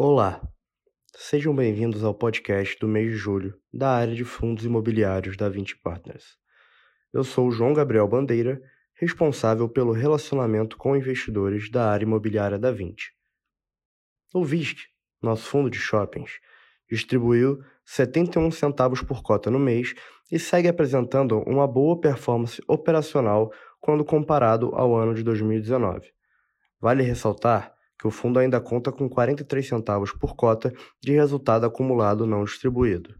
Olá, sejam bem-vindos ao podcast do mês de julho da área de fundos imobiliários da 20 Partners. Eu sou o João Gabriel Bandeira, responsável pelo relacionamento com investidores da área imobiliária da 20. O VISC, nosso fundo de shoppings, distribuiu 71 centavos por cota no mês e segue apresentando uma boa performance operacional quando comparado ao ano de 2019. Vale ressaltar que o fundo ainda conta com 43 centavos por cota de resultado acumulado não distribuído.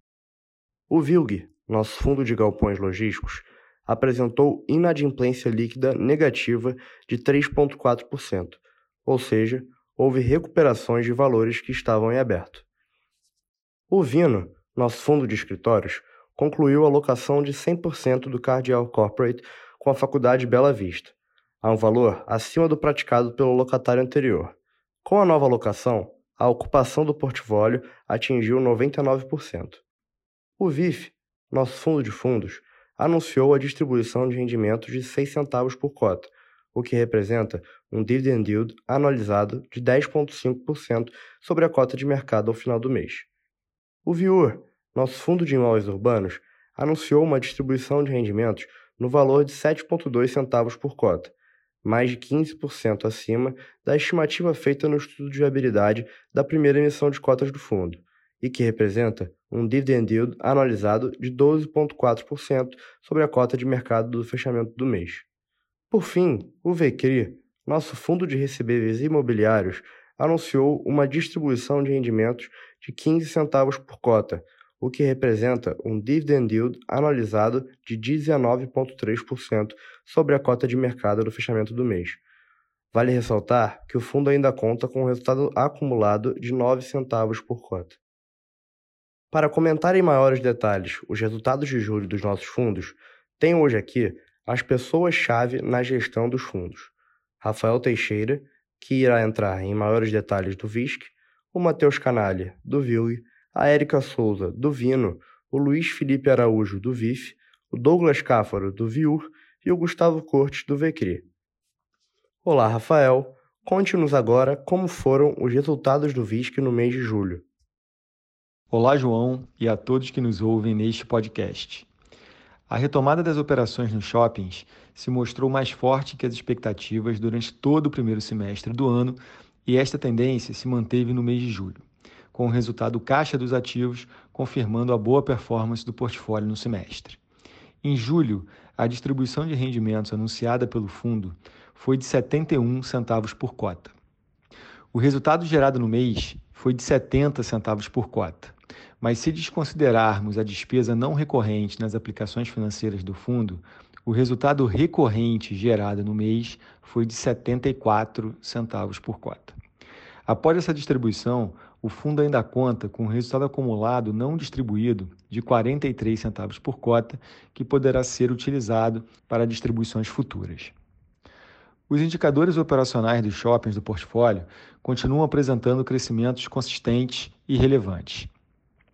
O VILG, nosso fundo de galpões logísticos, apresentou inadimplência líquida negativa de 3,4%, ou seja, houve recuperações de valores que estavam em aberto. O Vino, nosso fundo de escritórios, concluiu a locação de 100% do Cardial Corporate com a Faculdade Bela Vista, a um valor acima do praticado pelo locatário anterior. Com a nova locação, a ocupação do portfólio atingiu 99%. O VIF, nosso fundo de fundos, anunciou a distribuição de rendimentos de 6 centavos por cota, o que representa um dividend yield anualizado de 10,5% sobre a cota de mercado ao final do mês. O Viur, nosso fundo de imóveis urbanos, anunciou uma distribuição de rendimentos no valor de 7,2 centavos por cota, mais de 15% acima da estimativa feita no estudo de viabilidade da primeira emissão de cotas do fundo, e que representa um dividend yield anualizado de 12,4% sobre a cota de mercado do fechamento do mês. Por fim, o VCRI, nosso fundo de recebíveis imobiliários, anunciou uma distribuição de rendimentos de 15 centavos por cota, o que representa um dividend yield anualizado de 19,3% sobre a cota de mercado do fechamento do mês. Vale ressaltar que o fundo ainda conta com um resultado acumulado de 9 centavos por cota. Para comentar em maiores detalhes os resultados de julho dos nossos fundos, tenho hoje aqui as pessoas-chave na gestão dos fundos. Rafael Teixeira, que irá entrar em maiores detalhes do VISC, o Matheus Canalha, do VILG, a Érica Souza, do Vino, o Luiz Felipe Araújo, do VIF, o Douglas Cáfaro, do VIUR e o Gustavo Cortes, do VECRI. Olá, Rafael. Conte-nos agora como foram os resultados do VISC no mês de julho. Olá, João, e a todos que nos ouvem neste podcast. A retomada das operações nos shoppings se mostrou mais forte que as expectativas durante todo o primeiro semestre do ano e esta tendência se manteve no mês de julho com o resultado caixa dos ativos confirmando a boa performance do portfólio no semestre. Em julho, a distribuição de rendimentos anunciada pelo fundo foi de 71 centavos por cota. O resultado gerado no mês foi de 70 centavos por cota. Mas se desconsiderarmos a despesa não recorrente nas aplicações financeiras do fundo, o resultado recorrente gerado no mês foi de 74 centavos por cota. Após essa distribuição, o fundo ainda conta com um resultado acumulado não distribuído de 43 centavos por cota, que poderá ser utilizado para distribuições futuras. Os indicadores operacionais dos shoppings do portfólio continuam apresentando crescimentos consistentes e relevantes.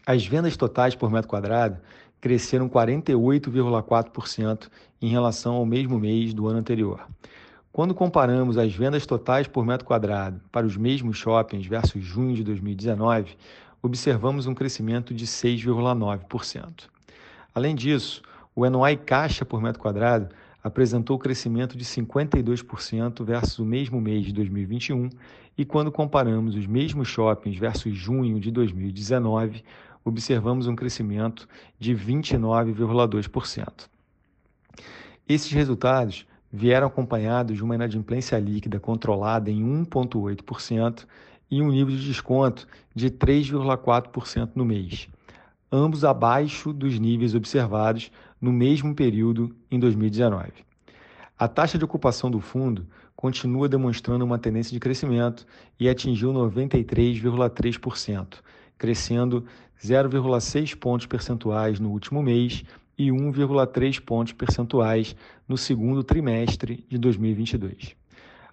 As vendas totais por metro quadrado cresceram 48,4% em relação ao mesmo mês do ano anterior, quando comparamos as vendas totais por metro quadrado para os mesmos shoppings versus junho de 2019, observamos um crescimento de 6,9%. Além disso, o NOI caixa por metro quadrado apresentou crescimento de 52% versus o mesmo mês de 2021, e quando comparamos os mesmos shoppings versus junho de 2019, observamos um crescimento de 29,2%. Esses resultados vieram acompanhados de uma inadimplência líquida controlada em 1,8% e um nível de desconto de 3,4% no mês, ambos abaixo dos níveis observados no mesmo período em 2019. A taxa de ocupação do fundo continua demonstrando uma tendência de crescimento e atingiu 93,3%, crescendo 0,6 pontos percentuais no último mês e 1,3 pontos percentuais no segundo trimestre de 2022.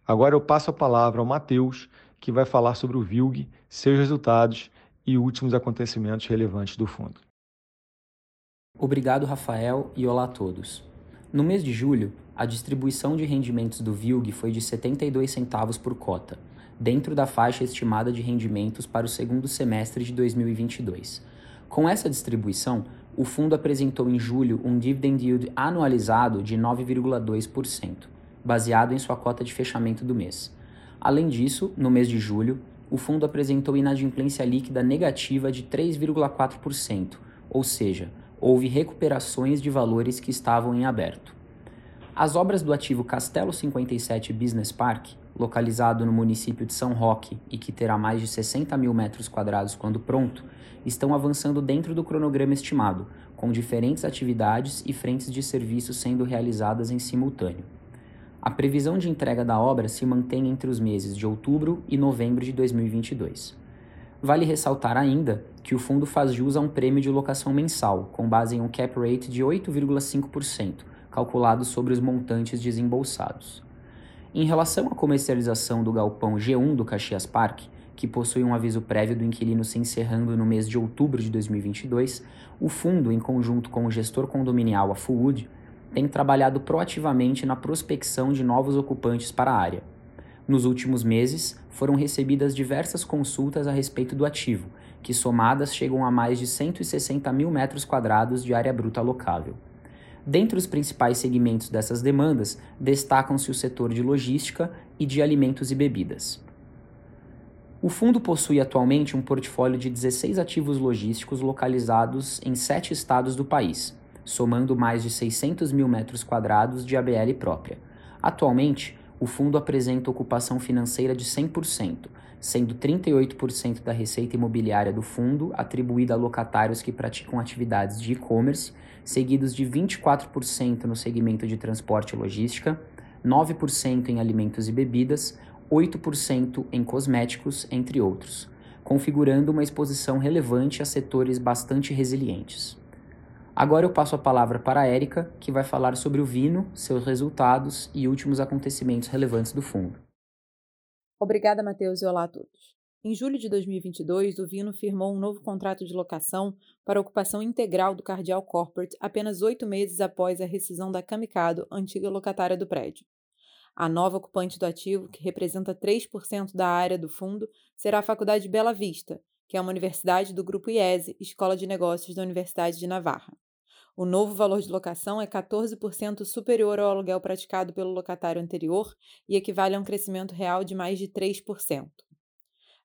Agora eu passo a palavra ao Matheus, que vai falar sobre o VILG, seus resultados e últimos acontecimentos relevantes do fundo. Obrigado, Rafael, e olá a todos. No mês de julho, a distribuição de rendimentos do VILG foi de 72 centavos por cota, dentro da faixa estimada de rendimentos para o segundo semestre de 2022. Com essa distribuição, o fundo apresentou em julho um dividend yield anualizado de 9,2%, baseado em sua cota de fechamento do mês. Além disso, no mês de julho, o fundo apresentou inadimplência líquida negativa de 3,4%, ou seja, houve recuperações de valores que estavam em aberto. As obras do ativo Castelo 57 Business Park, localizado no município de São Roque e que terá mais de 60 mil metros quadrados quando pronto, estão avançando dentro do cronograma estimado, com diferentes atividades e frentes de serviço sendo realizadas em simultâneo. A previsão de entrega da obra se mantém entre os meses de outubro e novembro de 2022. Vale ressaltar ainda que o fundo faz jus a um prêmio de locação mensal, com base em um cap rate de 8,5%, calculado sobre os montantes desembolsados. Em relação à comercialização do galpão G1 do Caxias Park, que possui um aviso prévio do inquilino se encerrando no mês de outubro de 2022, o fundo, em conjunto com o gestor condominial a Fullwood, tem trabalhado proativamente na prospecção de novos ocupantes para a área. Nos últimos meses, foram recebidas diversas consultas a respeito do ativo, que somadas chegam a mais de 160 mil metros quadrados de área bruta locável. Dentre os principais segmentos dessas demandas, destacam-se o setor de logística e de alimentos e bebidas. O fundo possui atualmente um portfólio de 16 ativos logísticos localizados em sete estados do país, somando mais de 600 mil metros quadrados de ABL própria. Atualmente, o fundo apresenta ocupação financeira de 100%, sendo 38% da receita imobiliária do fundo atribuída a locatários que praticam atividades de e-commerce, seguidos de 24% no segmento de transporte e logística, 9% em alimentos e bebidas, 8% em cosméticos, entre outros, configurando uma exposição relevante a setores bastante resilientes. Agora eu passo a palavra para a Érica, que vai falar sobre o Vino, seus resultados e últimos acontecimentos relevantes do fundo. Obrigada, Matheus, e olá a todos. Em julho de 2022, o Vino firmou um novo contrato de locação para ocupação integral do Cardial Corporate apenas oito meses após a rescisão da Camicado, antiga locatária do prédio. A nova ocupante do ativo, que representa 3% da área do fundo, será a Faculdade Bela Vista, que é uma universidade do Grupo IESE, Escola de Negócios da Universidade de Navarra. O novo valor de locação é 14% superior ao aluguel praticado pelo locatário anterior e equivale a um crescimento real de mais de 3%.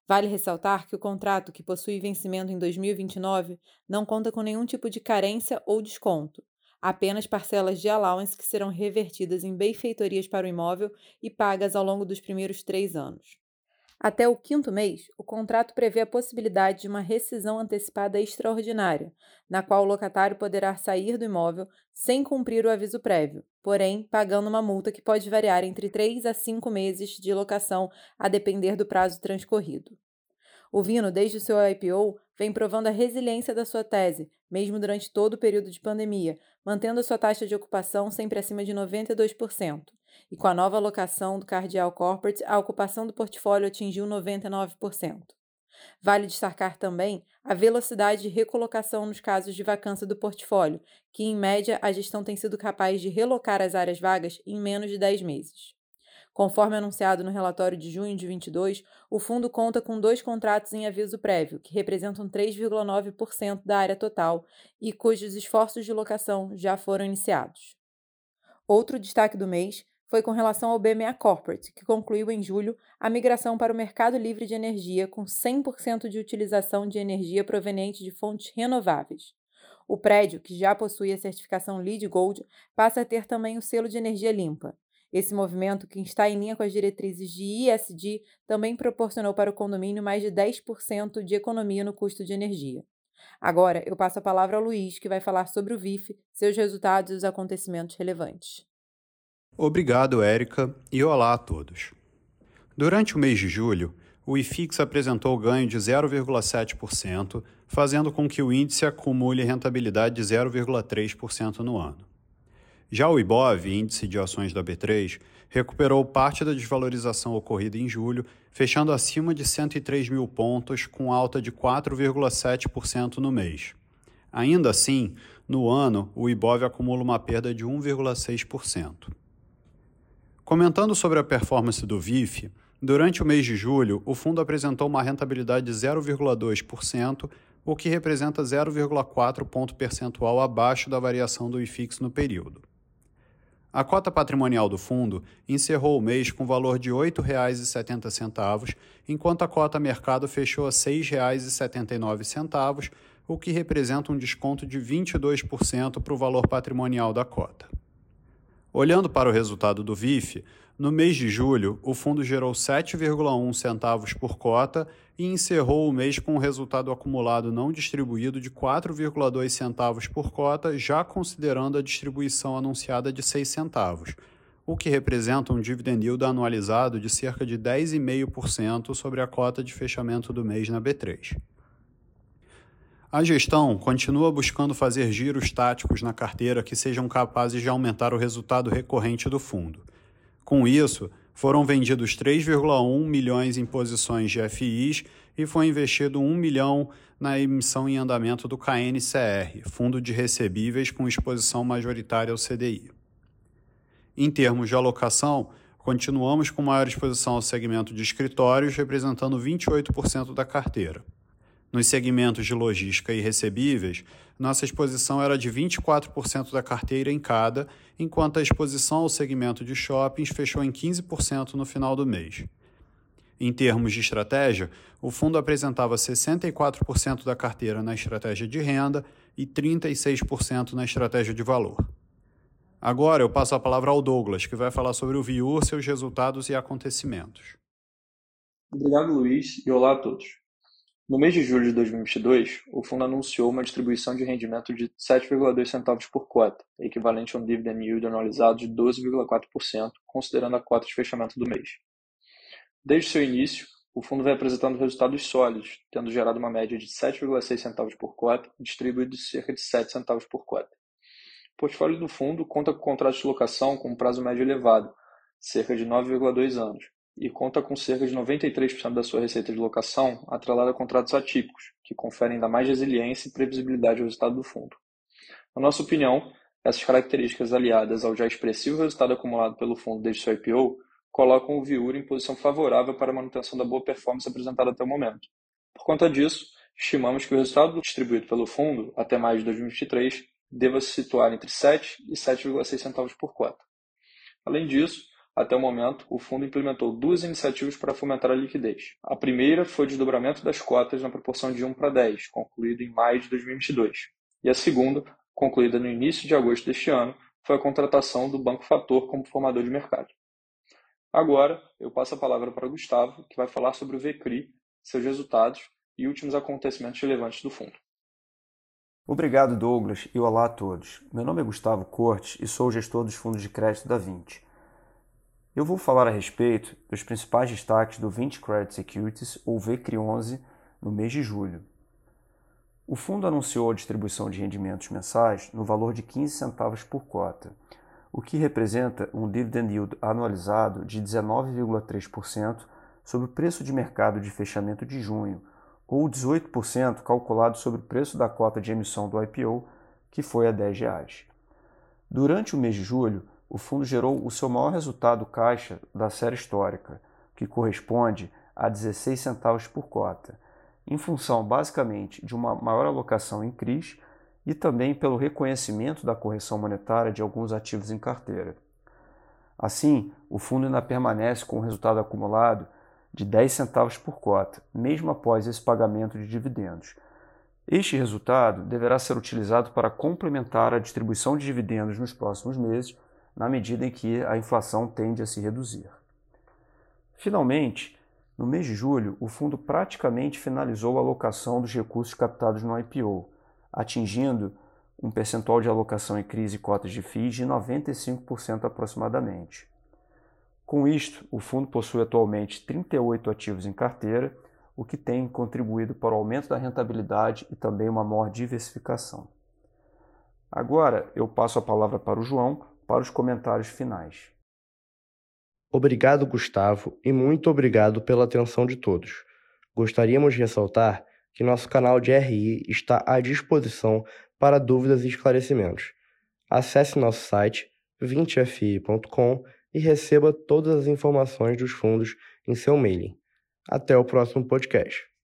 Vale ressaltar que o contrato, que possui vencimento em 2029, não conta com nenhum tipo de carência ou desconto, apenas parcelas de allowance que serão revertidas em benfeitorias para o imóvel e pagas ao longo dos primeiros três anos. Até o quinto mês, o contrato prevê a possibilidade de uma rescisão antecipada extraordinária, na qual o locatário poderá sair do imóvel sem cumprir o aviso prévio, porém pagando uma multa que pode variar entre 3 a 5 meses de locação, a depender do prazo transcorrido. O Vino, desde o seu IPO, vem provando a resiliência da sua tese, mesmo durante todo o período de pandemia, mantendo a sua taxa de ocupação sempre acima de 92%. E com a nova alocação do Cardial Corporate, a ocupação do portfólio atingiu 99%. Vale destacar também a velocidade de recolocação nos casos de vacância do portfólio, que, em média, a gestão tem sido capaz de relocar as áreas vagas em menos de 10 meses. Conforme anunciado no relatório de junho de 22, o fundo conta com dois contratos em aviso prévio, que representam 3,9% da área total e cujos esforços de locação já foram iniciados. Outro destaque do mês foi com relação ao BMA Corporate, que concluiu em julho a migração para o mercado livre de energia com 100% de utilização de energia proveniente de fontes renováveis. O prédio, que já possui a certificação LEED Gold, passa a ter também o selo de energia limpa. Esse movimento, que está em linha com as diretrizes de ISD, também proporcionou para o condomínio mais de 10% de economia no custo de energia. Agora, eu passo a palavra ao Luiz, que vai falar sobre o VIF, seus resultados e os acontecimentos relevantes. Obrigado, Érica, e olá a todos. Durante o mês de julho, o IFIX apresentou ganho de 0,7%, fazendo com que o índice acumule rentabilidade de 0,3% no ano. Já o IBOV, índice de ações da B3, recuperou parte da desvalorização ocorrida em julho, fechando acima de 103 mil pontos, com alta de 4,7% no mês. Ainda assim, no ano, o IBOV acumula uma perda de 1,6%. Comentando sobre a performance do VIF, Durante o mês de julho, o fundo apresentou uma rentabilidade de 0,2%, o que representa 0,4 ponto percentual abaixo da variação do IFIX no período. A cota patrimonial do fundo encerrou o mês com valor de R$ 8,70, enquanto a cota mercado fechou a R$ 6,79, o que representa um desconto de 22% para o valor patrimonial da cota. Olhando para o resultado do VIF, no mês de julho, o fundo gerou 7,1 centavos por cota e encerrou o mês com um resultado acumulado não distribuído de 4,2 centavos por cota, já considerando a distribuição anunciada de 6 centavos, o que representa um dividend yield anualizado de cerca de 10,5% sobre a cota de fechamento do mês na B3. A gestão continua buscando fazer giros táticos na carteira que sejam capazes de aumentar o resultado recorrente do fundo. Com isso, foram vendidos 3,1 milhões em posições de FIs e foi investido 1 milhão na emissão em andamento do KNCR, Fundo de Recebíveis com exposição majoritária ao CDI. Em termos de alocação, continuamos com maior exposição ao segmento de escritórios, representando 28% da carteira. Nos segmentos de logística e recebíveis, nossa exposição era de 24% da carteira em cada, enquanto a exposição ao segmento de shoppings fechou em 15% no final do mês. Em termos de estratégia, o fundo apresentava 64% da carteira na estratégia de renda e 36% na estratégia de valor. Agora eu passo a palavra ao Douglas, que vai falar sobre o VIUR, seus resultados e acontecimentos. Obrigado, Luiz, e olá a todos. No mês de julho de 2022, o fundo anunciou uma distribuição de rendimento de 7,2 centavos por cota, equivalente a um dividend yield anualizado de 12,4%, considerando a cota de fechamento do mês. Desde seu início, o fundo vem apresentando resultados sólidos, tendo gerado uma média de 7,6 centavos por cota, distribuído de cerca de 7 centavos por cota. O portfólio do fundo conta com contratos de locação com um prazo médio elevado, cerca de 9,2 anos, e conta com cerca de 93% da sua receita de locação atrelada a contratos atípicos, que conferem ainda mais resiliência e previsibilidade ao resultado do fundo. Na nossa opinião, essas características aliadas ao já expressivo resultado acumulado pelo fundo desde seu IPO colocam o Viur em posição favorável para a manutenção da boa performance apresentada até o momento. Por conta disso, estimamos que o resultado distribuído pelo fundo até maio de 2023 deva se situar entre 7 e 7,6 centavos por cota. Além disso, até o momento, o fundo implementou duas iniciativas para fomentar a liquidez. A primeira foi o desdobramento das cotas na proporção de 1 para 10, concluído em maio de 2022. E a segunda, concluída no início de agosto deste ano, foi a contratação do Banco Fator como formador de mercado. Agora, eu passo a palavra para o Gustavo, que vai falar sobre o VCRI, seus resultados e últimos acontecimentos relevantes do fundo. Obrigado, Douglas, e olá a todos. Meu nome é Gustavo Cortes e sou gestor dos fundos de crédito da 20. Eu vou falar a respeito dos principais destaques do 20 Credit Securities, ou VCRI11, no mês de julho. O fundo anunciou a distribuição de rendimentos mensais no valor de 15 centavos por cota, o que representa um dividend yield anualizado de 19,3% sobre o preço de mercado de fechamento de junho, ou 18% calculado sobre o preço da cota de emissão do IPO, que foi a 10 reais. Durante o mês de julho, o fundo gerou o seu maior resultado caixa da série histórica, que corresponde a 16 centavos por cota, em função basicamente de uma maior alocação em CRIs e também pelo reconhecimento da correção monetária de alguns ativos em carteira. Assim, o fundo ainda permanece com um resultado acumulado de 10 centavos por cota, mesmo após esse pagamento de dividendos. Este resultado deverá ser utilizado para complementar a distribuição de dividendos nos próximos meses na medida em que a inflação tende a se reduzir. Finalmente, no mês de julho, o fundo praticamente finalizou a alocação dos recursos captados no IPO, atingindo um percentual de alocação em crise e cotas de FIIs de 95% aproximadamente. Com isto, o fundo possui atualmente 38 ativos em carteira, o que tem contribuído para o aumento da rentabilidade e também uma maior diversificação. Agora eu passo a palavra para o João para os comentários finais. Obrigado, Gustavo, e muito obrigado pela atenção de todos. Gostaríamos de ressaltar que nosso canal de RI está à disposição para dúvidas e esclarecimentos. Acesse nosso site 20fi.com e receba todas as informações dos fundos em seu mailing. Até o próximo podcast.